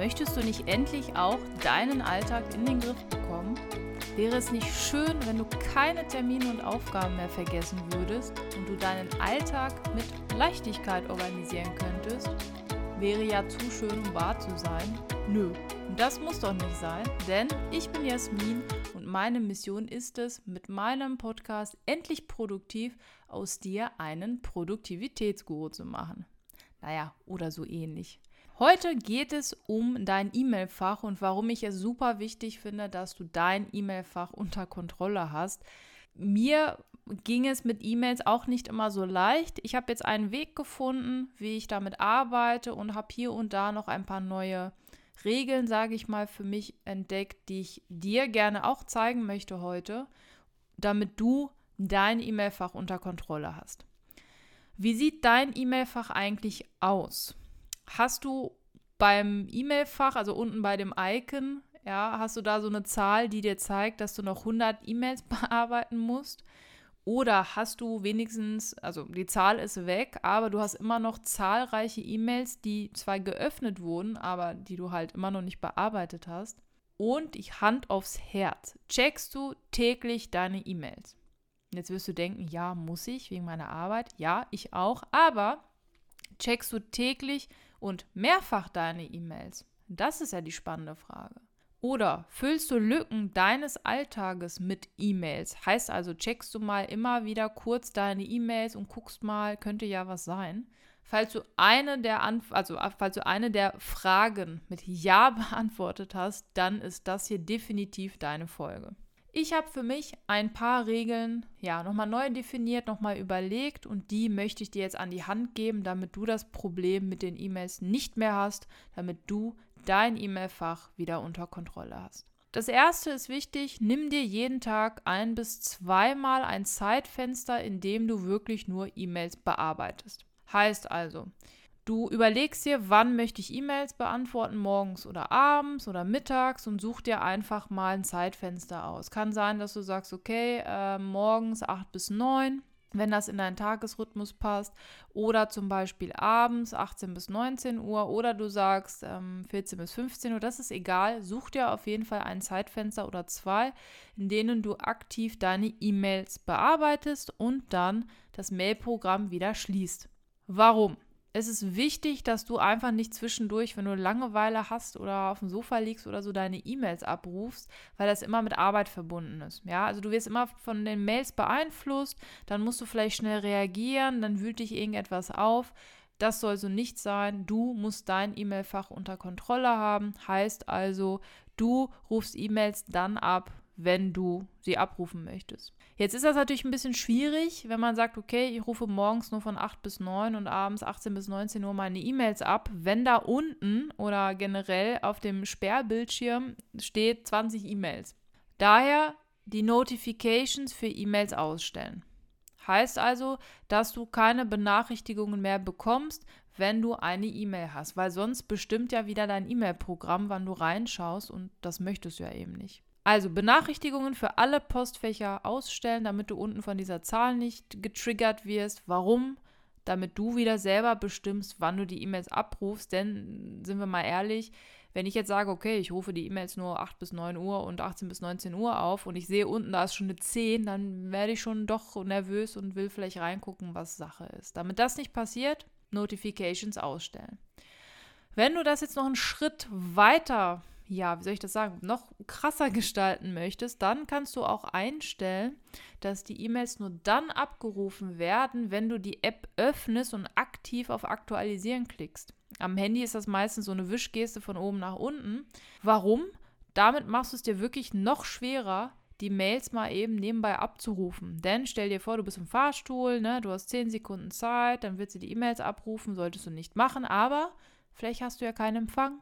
Möchtest du nicht endlich auch deinen Alltag in den Griff bekommen? Wäre es nicht schön, wenn du keine Termine und Aufgaben mehr vergessen würdest und du deinen Alltag mit Leichtigkeit organisieren könntest? Wäre ja zu schön, um wahr zu sein. Nö, das muss doch nicht sein, denn ich bin Jasmin und meine Mission ist es, mit meinem Podcast endlich produktiv aus dir einen Produktivitätsguru zu machen. Naja, oder so ähnlich. Heute geht es um dein E-Mail-Fach und warum ich es super wichtig finde, dass du dein E-Mail-Fach unter Kontrolle hast. Mir ging es mit E-Mails auch nicht immer so leicht. Ich habe jetzt einen Weg gefunden, wie ich damit arbeite und habe hier und da noch ein paar neue Regeln, sage ich mal, für mich entdeckt, die ich dir gerne auch zeigen möchte heute, damit du dein E-Mail-Fach unter Kontrolle hast. Wie sieht dein E-Mail-Fach eigentlich aus? hast du beim E-Mail-Fach, also unten bei dem Icon, ja, hast du da so eine Zahl, die dir zeigt, dass du noch 100 E-Mails bearbeiten musst? Oder hast du wenigstens, also die Zahl ist weg, aber du hast immer noch zahlreiche E-Mails, die zwar geöffnet wurden, aber die du halt immer noch nicht bearbeitet hast? Und ich Hand aufs Herz. Checkst du täglich deine E-Mails? Jetzt wirst du denken, ja, muss ich wegen meiner Arbeit? Ja, ich auch. Aber checkst du täglich und mehrfach deine E-Mails? Das ist ja die spannende Frage. Oder füllst du Lücken deines Alltages mit E-Mails? Heißt also, checkst du mal immer wieder kurz deine E-Mails und guckst mal, könnte ja was sein. Falls du eine der Anf also falls du eine der Fragen mit Ja beantwortet hast, dann ist das hier definitiv deine Folge. Ich habe für mich ein paar Regeln ja nochmal neu definiert, nochmal überlegt und die möchte ich dir jetzt an die Hand geben, damit du das Problem mit den E-Mails nicht mehr hast, damit du dein E-Mail-Fach wieder unter Kontrolle hast. Das erste ist wichtig, nimm dir jeden Tag ein bis zweimal ein Zeitfenster, in dem du wirklich nur E-Mails bearbeitest. Heißt also, Du überlegst dir, wann möchte ich E-Mails beantworten, morgens oder abends oder mittags und such dir einfach mal ein Zeitfenster aus. Kann sein, dass du sagst, okay, äh, morgens 8 bis 9, wenn das in deinen Tagesrhythmus passt, oder zum Beispiel abends 18 bis 19 Uhr, oder du sagst ähm, 14 bis 15 Uhr, das ist egal. Such dir auf jeden Fall ein Zeitfenster oder zwei, in denen du aktiv deine E-Mails bearbeitest und dann das Mailprogramm wieder schließt. Warum? Es ist wichtig, dass du einfach nicht zwischendurch, wenn du Langeweile hast oder auf dem Sofa liegst oder so, deine E-Mails abrufst, weil das immer mit Arbeit verbunden ist. Ja, also du wirst immer von den Mails beeinflusst, dann musst du vielleicht schnell reagieren, dann wühlt dich irgendetwas auf. Das soll so nicht sein. Du musst dein E-Mail-Fach unter Kontrolle haben. Heißt also, du rufst E-Mails dann ab, wenn du sie abrufen möchtest. Jetzt ist das natürlich ein bisschen schwierig, wenn man sagt, okay, ich rufe morgens nur von 8 bis 9 und abends 18 bis 19 Uhr meine E-Mails ab, wenn da unten oder generell auf dem Sperrbildschirm steht 20 E-Mails. Daher die Notifications für E-Mails ausstellen. Heißt also, dass du keine Benachrichtigungen mehr bekommst, wenn du eine E-Mail hast, weil sonst bestimmt ja wieder dein E-Mail-Programm, wann du reinschaust und das möchtest du ja eben nicht. Also Benachrichtigungen für alle Postfächer ausstellen, damit du unten von dieser Zahl nicht getriggert wirst. Warum? Damit du wieder selber bestimmst, wann du die E-Mails abrufst. Denn, sind wir mal ehrlich, wenn ich jetzt sage, okay, ich rufe die E-Mails nur 8 bis 9 Uhr und 18 bis 19 Uhr auf und ich sehe unten, da ist schon eine 10, dann werde ich schon doch nervös und will vielleicht reingucken, was Sache ist. Damit das nicht passiert, Notifications ausstellen. Wenn du das jetzt noch einen Schritt weiter ja, wie soll ich das sagen, noch krasser gestalten möchtest, dann kannst du auch einstellen, dass die E-Mails nur dann abgerufen werden, wenn du die App öffnest und aktiv auf Aktualisieren klickst. Am Handy ist das meistens so eine Wischgeste von oben nach unten. Warum? Damit machst du es dir wirklich noch schwerer, die Mails mal eben nebenbei abzurufen. Denn stell dir vor, du bist im Fahrstuhl, ne, du hast 10 Sekunden Zeit, dann wird sie die E-Mails abrufen, solltest du nicht machen, aber vielleicht hast du ja keinen Empfang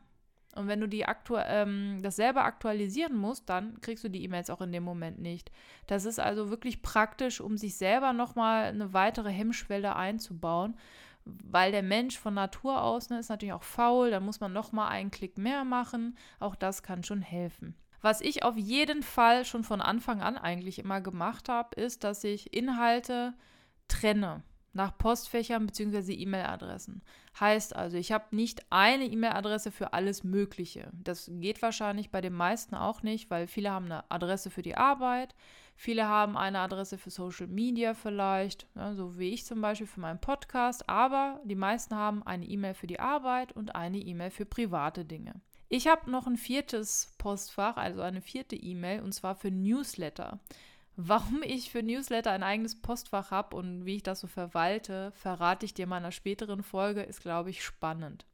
und wenn du die aktu ähm, das selber aktualisieren musst, dann kriegst du die E-Mails auch in dem Moment nicht. Das ist also wirklich praktisch, um sich selber nochmal eine weitere Hemmschwelle einzubauen. Weil der Mensch von Natur aus ne, ist natürlich auch faul, da muss man nochmal einen Klick mehr machen. Auch das kann schon helfen. Was ich auf jeden Fall schon von Anfang an eigentlich immer gemacht habe, ist, dass ich Inhalte trenne. Nach Postfächern bzw. E-Mail-Adressen. Heißt also, ich habe nicht eine E-Mail-Adresse für alles Mögliche. Das geht wahrscheinlich bei den meisten auch nicht, weil viele haben eine Adresse für die Arbeit, viele haben eine Adresse für Social Media vielleicht, ja, so wie ich zum Beispiel für meinen Podcast, aber die meisten haben eine E-Mail für die Arbeit und eine E-Mail für private Dinge. Ich habe noch ein viertes Postfach, also eine vierte E-Mail, und zwar für Newsletter. Warum ich für Newsletter ein eigenes Postfach habe und wie ich das so verwalte, verrate ich dir in einer späteren Folge, ist, glaube ich, spannend.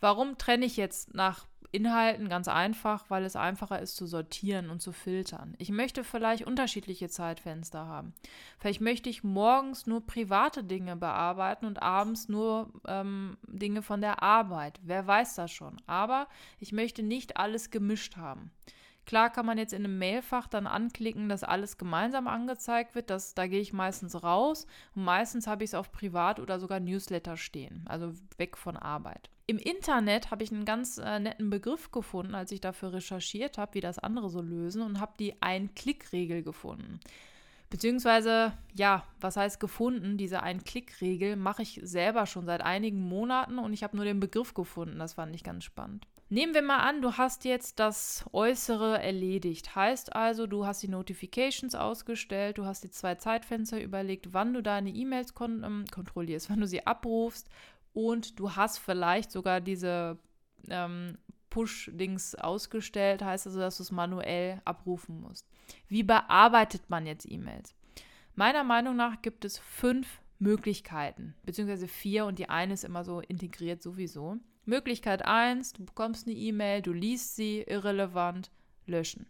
Warum trenne ich jetzt nach Inhalten? Ganz einfach, weil es einfacher ist zu sortieren und zu filtern. Ich möchte vielleicht unterschiedliche Zeitfenster haben. Vielleicht möchte ich morgens nur private Dinge bearbeiten und abends nur ähm, Dinge von der Arbeit. Wer weiß das schon. Aber ich möchte nicht alles gemischt haben. Klar kann man jetzt in einem Mailfach dann anklicken, dass alles gemeinsam angezeigt wird. Das, da gehe ich meistens raus und meistens habe ich es auf Privat oder sogar Newsletter stehen, also weg von Arbeit. Im Internet habe ich einen ganz äh, netten Begriff gefunden, als ich dafür recherchiert habe, wie das andere so lösen und habe die Ein-Klick-Regel gefunden. Beziehungsweise, ja, was heißt gefunden? Diese Ein-Klick-Regel mache ich selber schon seit einigen Monaten und ich habe nur den Begriff gefunden. Das fand ich ganz spannend. Nehmen wir mal an, du hast jetzt das Äußere erledigt. Heißt also, du hast die Notifications ausgestellt, du hast die zwei Zeitfenster überlegt, wann du deine E-Mails kon ähm, kontrollierst, wann du sie abrufst und du hast vielleicht sogar diese ähm, Push-Dings ausgestellt, heißt also, dass du es manuell abrufen musst. Wie bearbeitet man jetzt E-Mails? Meiner Meinung nach gibt es fünf Möglichkeiten, beziehungsweise vier und die eine ist immer so integriert sowieso. Möglichkeit 1, du bekommst eine E-Mail, du liest sie, irrelevant, löschen.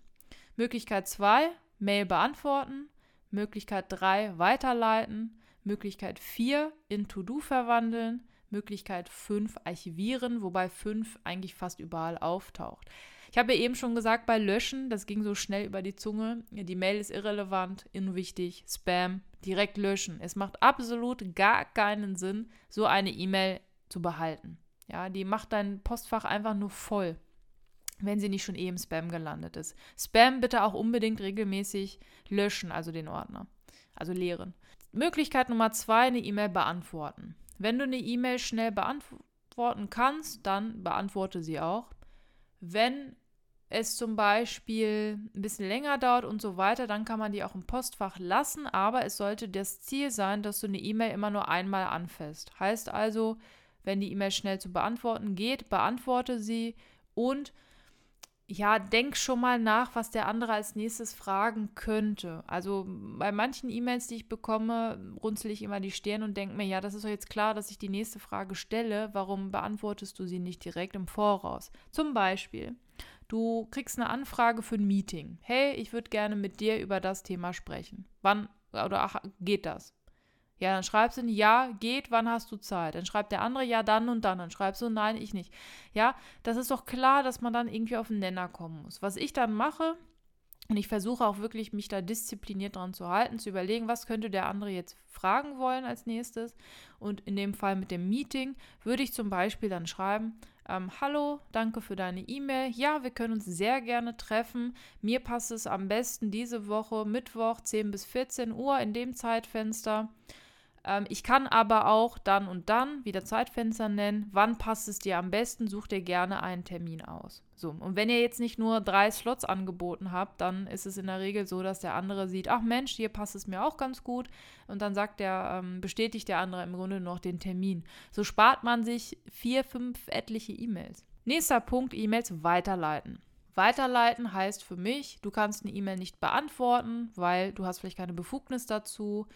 Möglichkeit 2, Mail beantworten. Möglichkeit 3, weiterleiten. Möglichkeit 4, in To-Do verwandeln. Möglichkeit 5, archivieren, wobei 5 eigentlich fast überall auftaucht. Ich habe ja eben schon gesagt, bei Löschen, das ging so schnell über die Zunge, die Mail ist irrelevant, unwichtig, Spam, direkt löschen. Es macht absolut gar keinen Sinn, so eine E-Mail zu behalten. Ja, die macht dein Postfach einfach nur voll, wenn sie nicht schon eh im Spam gelandet ist. Spam bitte auch unbedingt regelmäßig löschen, also den Ordner. Also leeren. Möglichkeit Nummer zwei, eine E-Mail beantworten. Wenn du eine E-Mail schnell beantworten kannst, dann beantworte sie auch. Wenn es zum Beispiel ein bisschen länger dauert und so weiter, dann kann man die auch im Postfach lassen, aber es sollte das Ziel sein, dass du eine E-Mail immer nur einmal anfasst. Heißt also, wenn die E-Mail schnell zu beantworten geht, beantworte sie und ja, denk schon mal nach, was der andere als nächstes fragen könnte. Also bei manchen E-Mails, die ich bekomme, runzel ich immer die Stirn und denke mir, ja, das ist doch jetzt klar, dass ich die nächste Frage stelle. Warum beantwortest du sie nicht direkt im Voraus? Zum Beispiel, du kriegst eine Anfrage für ein Meeting. Hey, ich würde gerne mit dir über das Thema sprechen. Wann oder ach, geht das? Ja, dann schreibst du, ja, geht, wann hast du Zeit? Dann schreibt der andere, ja, dann und dann. Dann schreibst du, nein, ich nicht. Ja, das ist doch klar, dass man dann irgendwie auf den Nenner kommen muss. Was ich dann mache, und ich versuche auch wirklich, mich da diszipliniert dran zu halten, zu überlegen, was könnte der andere jetzt fragen wollen als nächstes. Und in dem Fall mit dem Meeting würde ich zum Beispiel dann schreiben, ähm, hallo, danke für deine E-Mail. Ja, wir können uns sehr gerne treffen. Mir passt es am besten diese Woche, Mittwoch, 10 bis 14 Uhr in dem Zeitfenster. Ähm, ich kann aber auch dann und dann wieder Zeitfenster nennen. Wann passt es dir am besten? Such dir gerne einen Termin aus. So, und wenn ihr jetzt nicht nur drei Slots angeboten habt, dann ist es in der Regel so, dass der andere sieht, ach Mensch, hier passt es mir auch ganz gut. Und dann sagt der, ähm, bestätigt der andere im Grunde noch den Termin. So spart man sich vier, fünf etliche E-Mails. Nächster Punkt, E-Mails weiterleiten. Weiterleiten heißt für mich, du kannst eine E-Mail nicht beantworten, weil du hast vielleicht keine Befugnis dazu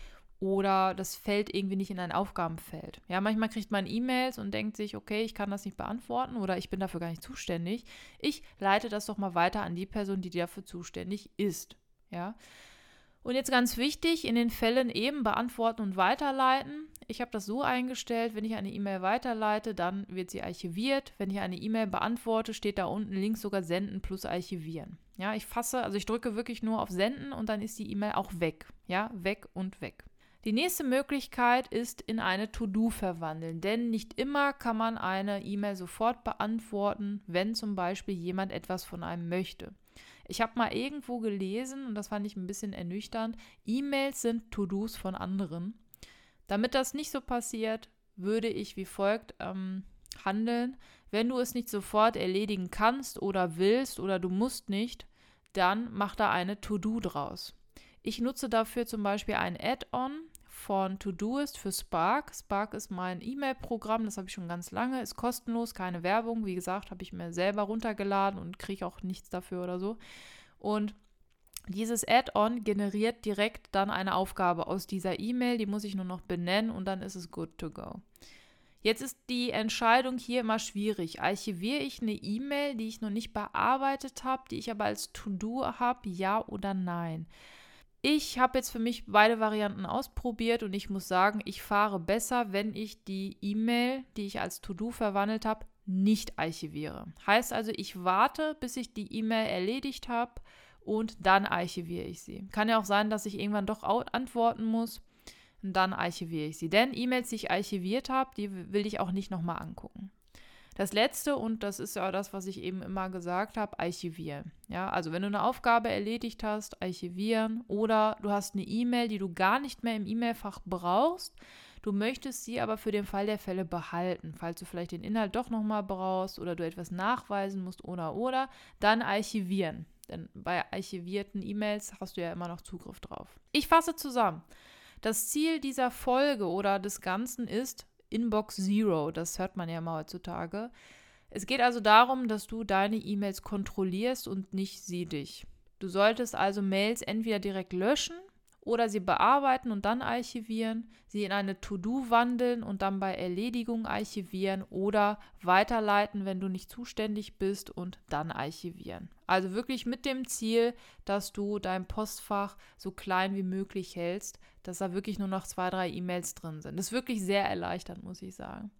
oder das fällt irgendwie nicht in ein Aufgabenfeld. Ja, manchmal kriegt man E-Mails und denkt sich, okay, ich kann das nicht beantworten oder ich bin dafür gar nicht zuständig. Ich leite das doch mal weiter an die Person, die dafür zuständig ist. Ja. Und jetzt ganz wichtig, in den Fällen eben beantworten und weiterleiten. Ich habe das so eingestellt, wenn ich eine E-Mail weiterleite, dann wird sie archiviert. Wenn ich eine E-Mail beantworte, steht da unten links sogar senden plus archivieren. Ja, ich fasse, also ich drücke wirklich nur auf senden und dann ist die E-Mail auch weg. Ja, weg und weg. Die nächste Möglichkeit ist in eine To-Do verwandeln, denn nicht immer kann man eine E-Mail sofort beantworten, wenn zum Beispiel jemand etwas von einem möchte. Ich habe mal irgendwo gelesen, und das fand ich ein bisschen ernüchternd, E-Mails sind To-Dos von anderen. Damit das nicht so passiert, würde ich wie folgt ähm, handeln. Wenn du es nicht sofort erledigen kannst oder willst oder du musst nicht, dann mach da eine To-Do draus. Ich nutze dafür zum Beispiel ein Add-on von Todoist für Spark. Spark ist mein E-Mail-Programm, das habe ich schon ganz lange, ist kostenlos, keine Werbung. Wie gesagt, habe ich mir selber runtergeladen und kriege auch nichts dafür oder so. Und dieses Add-on generiert direkt dann eine Aufgabe aus dieser E-Mail, die muss ich nur noch benennen und dann ist es good to go. Jetzt ist die Entscheidung hier immer schwierig. Archiviere ich eine E-Mail, die ich noch nicht bearbeitet habe, die ich aber als To-Do habe, ja oder nein? Ich habe jetzt für mich beide Varianten ausprobiert und ich muss sagen, ich fahre besser, wenn ich die E-Mail, die ich als To-Do verwandelt habe, nicht archiviere. Heißt also, ich warte, bis ich die E-Mail erledigt habe und dann archiviere ich sie. Kann ja auch sein, dass ich irgendwann doch antworten muss und dann archiviere ich sie. Denn E-Mails, die ich archiviert habe, die will ich auch nicht nochmal angucken. Das letzte, und das ist ja das, was ich eben immer gesagt habe, archivieren. Ja, also wenn du eine Aufgabe erledigt hast, archivieren oder du hast eine E-Mail, die du gar nicht mehr im E-Mail-Fach brauchst, du möchtest sie aber für den Fall der Fälle behalten, falls du vielleicht den Inhalt doch nochmal brauchst oder du etwas nachweisen musst oder oder, dann archivieren. Denn bei archivierten E-Mails hast du ja immer noch Zugriff drauf. Ich fasse zusammen. Das Ziel dieser Folge oder des Ganzen ist, Inbox Zero. Das hört man ja mal heutzutage. Es geht also darum, dass du deine E-Mails kontrollierst und nicht sie dich. Du solltest also Mails entweder direkt löschen oder sie bearbeiten und dann archivieren, sie in eine To-Do wandeln und dann bei Erledigung archivieren oder weiterleiten, wenn du nicht zuständig bist und dann archivieren. Also wirklich mit dem Ziel, dass du dein Postfach so klein wie möglich hältst, dass da wirklich nur noch zwei, drei E-Mails drin sind. Das ist wirklich sehr erleichternd, muss ich sagen.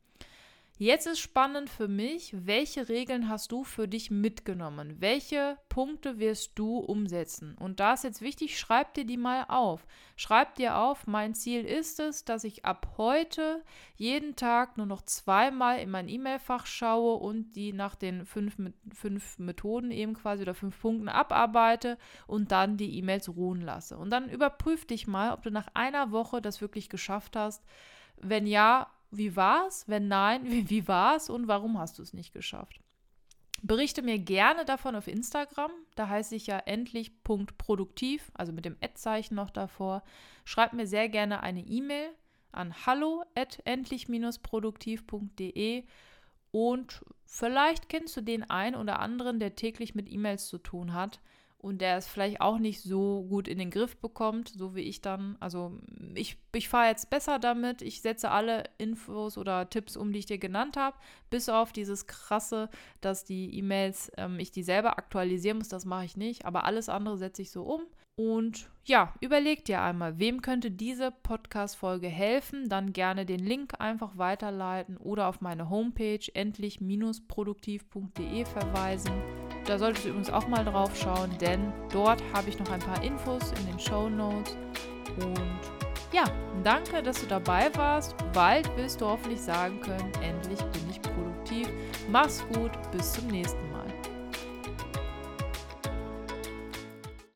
Jetzt ist spannend für mich, welche Regeln hast du für dich mitgenommen? Welche Punkte wirst du umsetzen? Und da ist jetzt wichtig, schreib dir die mal auf. Schreib dir auf, mein Ziel ist es, dass ich ab heute jeden Tag nur noch zweimal in mein E-Mail-Fach schaue und die nach den fünf, fünf Methoden eben quasi oder fünf Punkten abarbeite und dann die E-Mails ruhen lasse. Und dann überprüf dich mal, ob du nach einer Woche das wirklich geschafft hast. Wenn ja, wie war's? Wenn nein, wie, wie war's und warum hast du es nicht geschafft? Berichte mir gerne davon auf Instagram. Da heiße ich ja endlich.produktiv, also mit dem Ad-Zeichen noch davor. Schreib mir sehr gerne eine E-Mail an hallo@endlich-produktiv.de und vielleicht kennst du den einen oder anderen, der täglich mit E-Mails zu tun hat und der es vielleicht auch nicht so gut in den Griff bekommt, so wie ich dann. Also ich, ich fahre jetzt besser damit. Ich setze alle Infos oder Tipps um, die ich dir genannt habe, bis auf dieses krasse, dass die E-Mails, ähm, ich die selber aktualisieren muss, das mache ich nicht, aber alles andere setze ich so um. Und ja, überleg dir einmal, wem könnte diese Podcast-Folge helfen? Dann gerne den Link einfach weiterleiten oder auf meine Homepage endlich-produktiv.de verweisen. Da solltest du übrigens auch mal drauf schauen, denn dort habe ich noch ein paar Infos in den Show Notes. Und ja, danke, dass du dabei warst. Bald wirst du hoffentlich sagen können, endlich bin ich produktiv. Mach's gut, bis zum nächsten Mal.